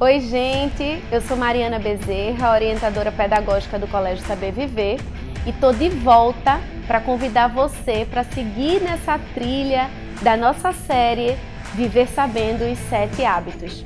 Oi, gente. Eu sou Mariana Bezerra, orientadora pedagógica do Colégio Saber Viver, e tô de volta para convidar você para seguir nessa trilha da nossa série Viver Sabendo os Sete Hábitos.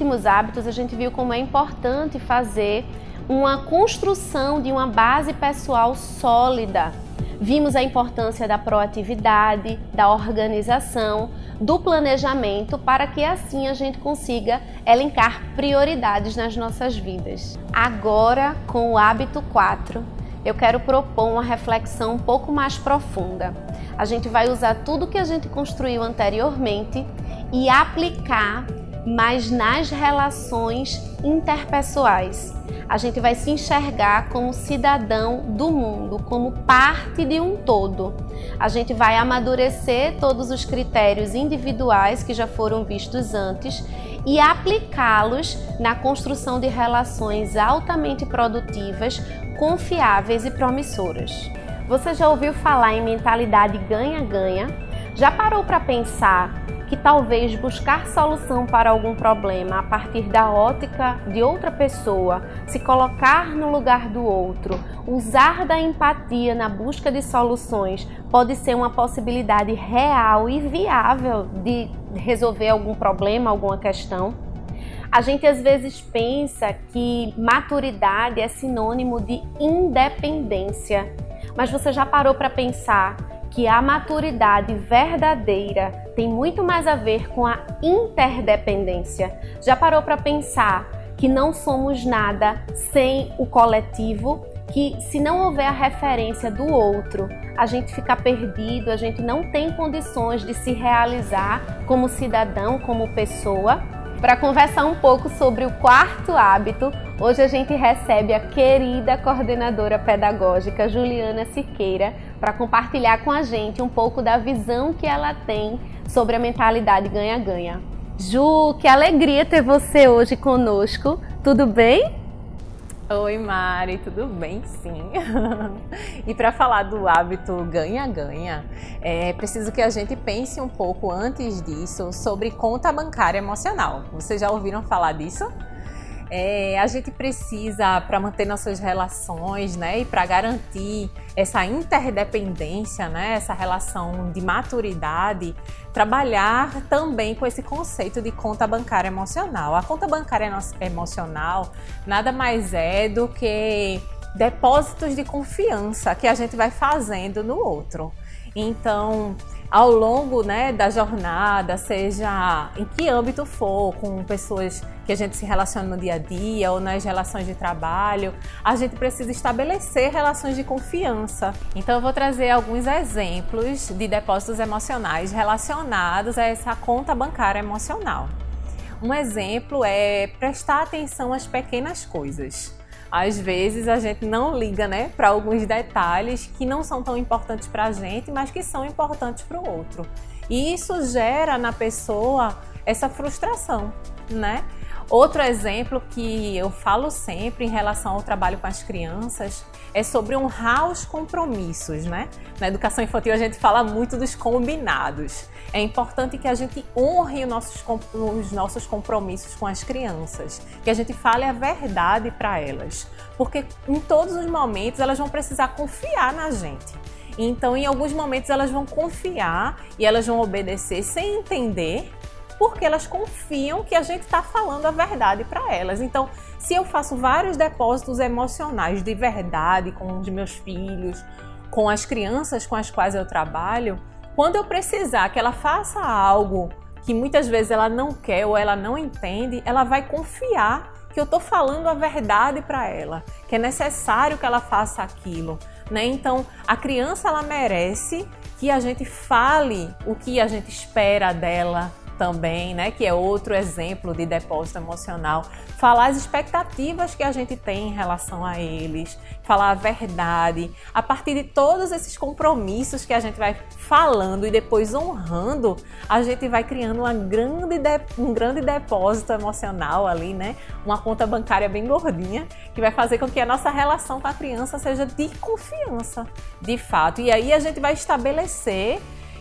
Últimos hábitos, a gente viu como é importante fazer uma construção de uma base pessoal sólida. Vimos a importância da proatividade, da organização, do planejamento para que assim a gente consiga elencar prioridades nas nossas vidas. Agora, com o hábito 4, eu quero propor uma reflexão um pouco mais profunda. A gente vai usar tudo que a gente construiu anteriormente e aplicar mas nas relações interpessoais. A gente vai se enxergar como cidadão do mundo, como parte de um todo. A gente vai amadurecer todos os critérios individuais que já foram vistos antes e aplicá-los na construção de relações altamente produtivas, confiáveis e promissoras. Você já ouviu falar em mentalidade ganha-ganha? Já parou para pensar que talvez buscar solução para algum problema a partir da ótica de outra pessoa, se colocar no lugar do outro, usar da empatia na busca de soluções pode ser uma possibilidade real e viável de resolver algum problema, alguma questão. A gente às vezes pensa que maturidade é sinônimo de independência, mas você já parou para pensar que a maturidade verdadeira tem muito mais a ver com a interdependência. Já parou para pensar que não somos nada sem o coletivo? Que se não houver a referência do outro, a gente fica perdido, a gente não tem condições de se realizar como cidadão, como pessoa? Para conversar um pouco sobre o quarto hábito, hoje a gente recebe a querida coordenadora pedagógica Juliana Siqueira para compartilhar com a gente um pouco da visão que ela tem sobre a mentalidade ganha-ganha. Ju, que alegria ter você hoje conosco. Tudo bem? Oi, Mari, tudo bem? Sim. e para falar do hábito ganha-ganha, é preciso que a gente pense um pouco antes disso sobre conta bancária emocional. Vocês já ouviram falar disso? É, a gente precisa, para manter nossas relações né, e para garantir essa interdependência, né, essa relação de maturidade, trabalhar também com esse conceito de conta bancária emocional. A conta bancária emocional nada mais é do que depósitos de confiança que a gente vai fazendo no outro. Então, ao longo né, da jornada, seja em que âmbito for, com pessoas que a gente se relaciona no dia a dia ou nas relações de trabalho, a gente precisa estabelecer relações de confiança. Então, eu vou trazer alguns exemplos de depósitos emocionais relacionados a essa conta bancária emocional. Um exemplo é prestar atenção às pequenas coisas às vezes a gente não liga, né, para alguns detalhes que não são tão importantes para a gente, mas que são importantes para o outro. E isso gera na pessoa essa frustração, né? Outro exemplo que eu falo sempre em relação ao trabalho com as crianças é sobre honrar os compromissos, né? Na educação infantil a gente fala muito dos combinados. É importante que a gente honre os nossos, os nossos compromissos com as crianças, que a gente fale a verdade para elas, porque em todos os momentos elas vão precisar confiar na gente. Então, em alguns momentos elas vão confiar e elas vão obedecer sem entender porque elas confiam que a gente está falando a verdade para elas. Então, se eu faço vários depósitos emocionais de verdade com os meus filhos, com as crianças com as quais eu trabalho, quando eu precisar que ela faça algo que muitas vezes ela não quer ou ela não entende, ela vai confiar que eu estou falando a verdade para ela, que é necessário que ela faça aquilo. Né? Então, a criança ela merece que a gente fale o que a gente espera dela, também, né, que é outro exemplo de depósito emocional. Falar as expectativas que a gente tem em relação a eles, falar a verdade. A partir de todos esses compromissos que a gente vai falando e depois honrando, a gente vai criando uma grande um grande depósito emocional ali, né? Uma conta bancária bem gordinha, que vai fazer com que a nossa relação com a criança seja de confiança, de fato. E aí a gente vai estabelecer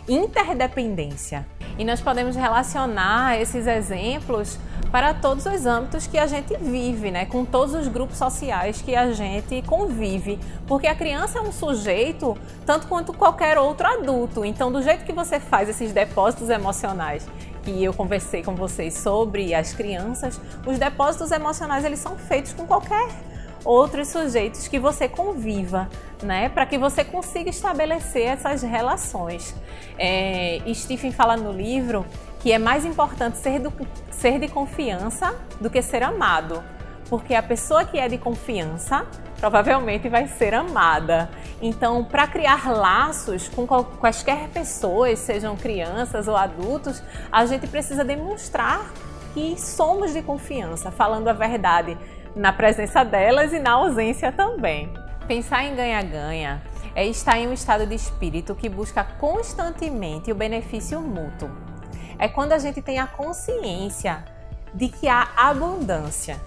interdependência. E nós podemos relacionar esses exemplos para todos os âmbitos que a gente vive, né? com todos os grupos sociais que a gente convive. Porque a criança é um sujeito tanto quanto qualquer outro adulto. Então, do jeito que você faz esses depósitos emocionais que eu conversei com vocês sobre as crianças, os depósitos emocionais eles são feitos com qualquer outros sujeitos que você conviva, né? Para que você consiga estabelecer essas relações. É, Stephen fala no livro que é mais importante ser, do, ser de confiança do que ser amado. Porque a pessoa que é de confiança provavelmente vai ser amada. Então, para criar laços com quaisquer pessoas, sejam crianças ou adultos, a gente precisa demonstrar que somos de confiança, falando a verdade na presença delas e na ausência também. Pensar em ganha-ganha é estar em um estado de espírito que busca constantemente o benefício mútuo. É quando a gente tem a consciência de que há abundância,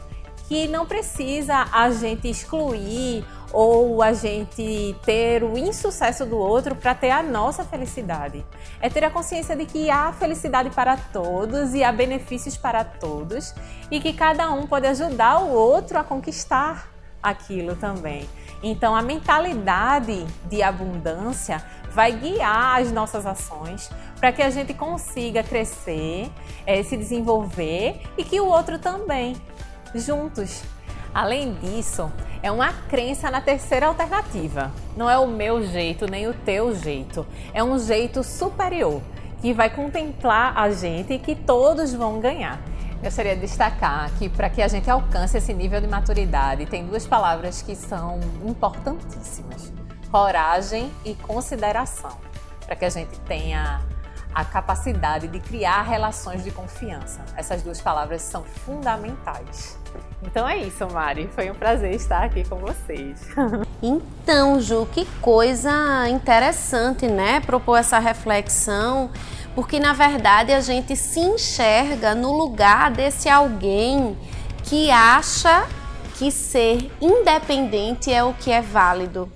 que não precisa a gente excluir ou a gente ter o insucesso do outro para ter a nossa felicidade. É ter a consciência de que há felicidade para todos e há benefícios para todos e que cada um pode ajudar o outro a conquistar aquilo também. Então, a mentalidade de abundância vai guiar as nossas ações para que a gente consiga crescer, é, se desenvolver e que o outro também, juntos. Além disso, é uma crença na terceira alternativa. Não é o meu jeito nem o teu jeito. É um jeito superior que vai contemplar a gente e que todos vão ganhar. Gostaria de destacar que para que a gente alcance esse nível de maturidade, tem duas palavras que são importantíssimas: coragem e consideração. Para que a gente tenha a capacidade de criar relações de confiança. Essas duas palavras são fundamentais. Então é isso, Mari. Foi um prazer estar aqui com vocês. Então, Ju, que coisa interessante, né? Propor essa reflexão, porque na verdade a gente se enxerga no lugar desse alguém que acha que ser independente é o que é válido.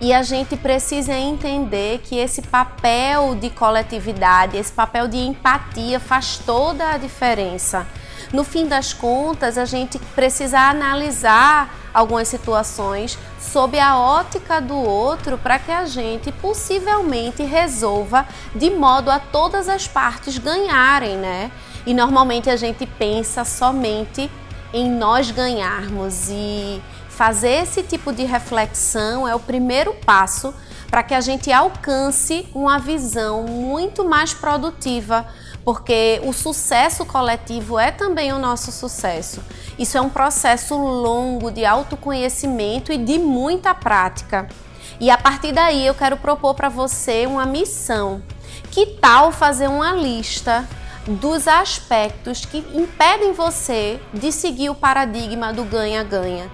E a gente precisa entender que esse papel de coletividade, esse papel de empatia faz toda a diferença. No fim das contas, a gente precisa analisar algumas situações sob a ótica do outro para que a gente possivelmente resolva de modo a todas as partes ganharem, né? E normalmente a gente pensa somente em nós ganharmos e fazer esse tipo de reflexão é o primeiro passo para que a gente alcance uma visão muito mais produtiva, porque o sucesso coletivo é também o nosso sucesso. Isso é um processo longo de autoconhecimento e de muita prática. E a partir daí eu quero propor para você uma missão. Que tal fazer uma lista dos aspectos que impedem você de seguir o paradigma do ganha-ganha?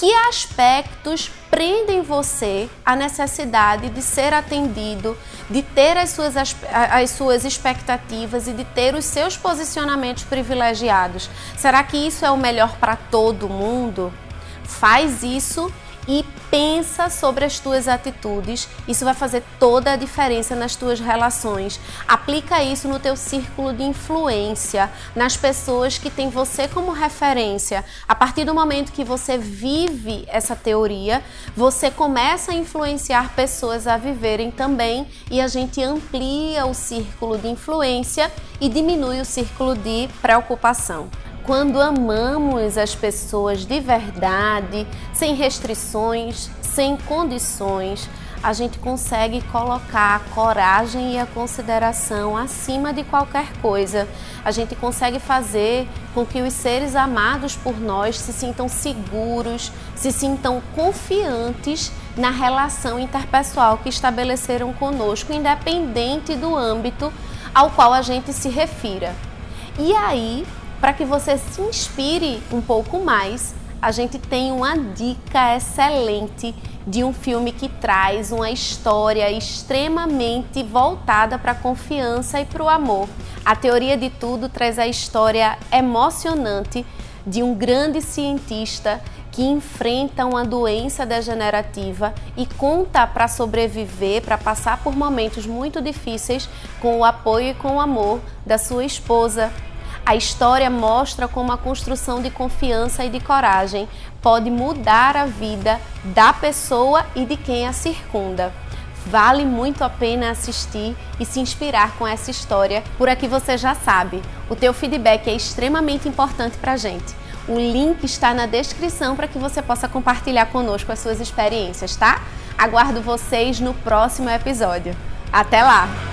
Que aspectos prendem você à necessidade de ser atendido, de ter as suas, as suas expectativas e de ter os seus posicionamentos privilegiados? Será que isso é o melhor para todo mundo? Faz isso e pensa sobre as tuas atitudes. Isso vai fazer toda a diferença nas tuas relações. Aplica isso no teu círculo de influência, nas pessoas que têm você como referência. A partir do momento que você vive essa teoria, você começa a influenciar pessoas a viverem também e a gente amplia o círculo de influência e diminui o círculo de preocupação quando amamos as pessoas de verdade, sem restrições, sem condições, a gente consegue colocar a coragem e a consideração acima de qualquer coisa. A gente consegue fazer com que os seres amados por nós se sintam seguros, se sintam confiantes na relação interpessoal que estabeleceram conosco, independente do âmbito ao qual a gente se refira. E aí, para que você se inspire um pouco mais, a gente tem uma dica excelente de um filme que traz uma história extremamente voltada para a confiança e para o amor. A Teoria de Tudo traz a história emocionante de um grande cientista que enfrenta uma doença degenerativa e conta para sobreviver, para passar por momentos muito difíceis com o apoio e com o amor da sua esposa. A história mostra como a construção de confiança e de coragem pode mudar a vida da pessoa e de quem a circunda. Vale muito a pena assistir e se inspirar com essa história. Por aqui você já sabe, o teu feedback é extremamente importante para a gente. O link está na descrição para que você possa compartilhar conosco as suas experiências, tá? Aguardo vocês no próximo episódio. Até lá!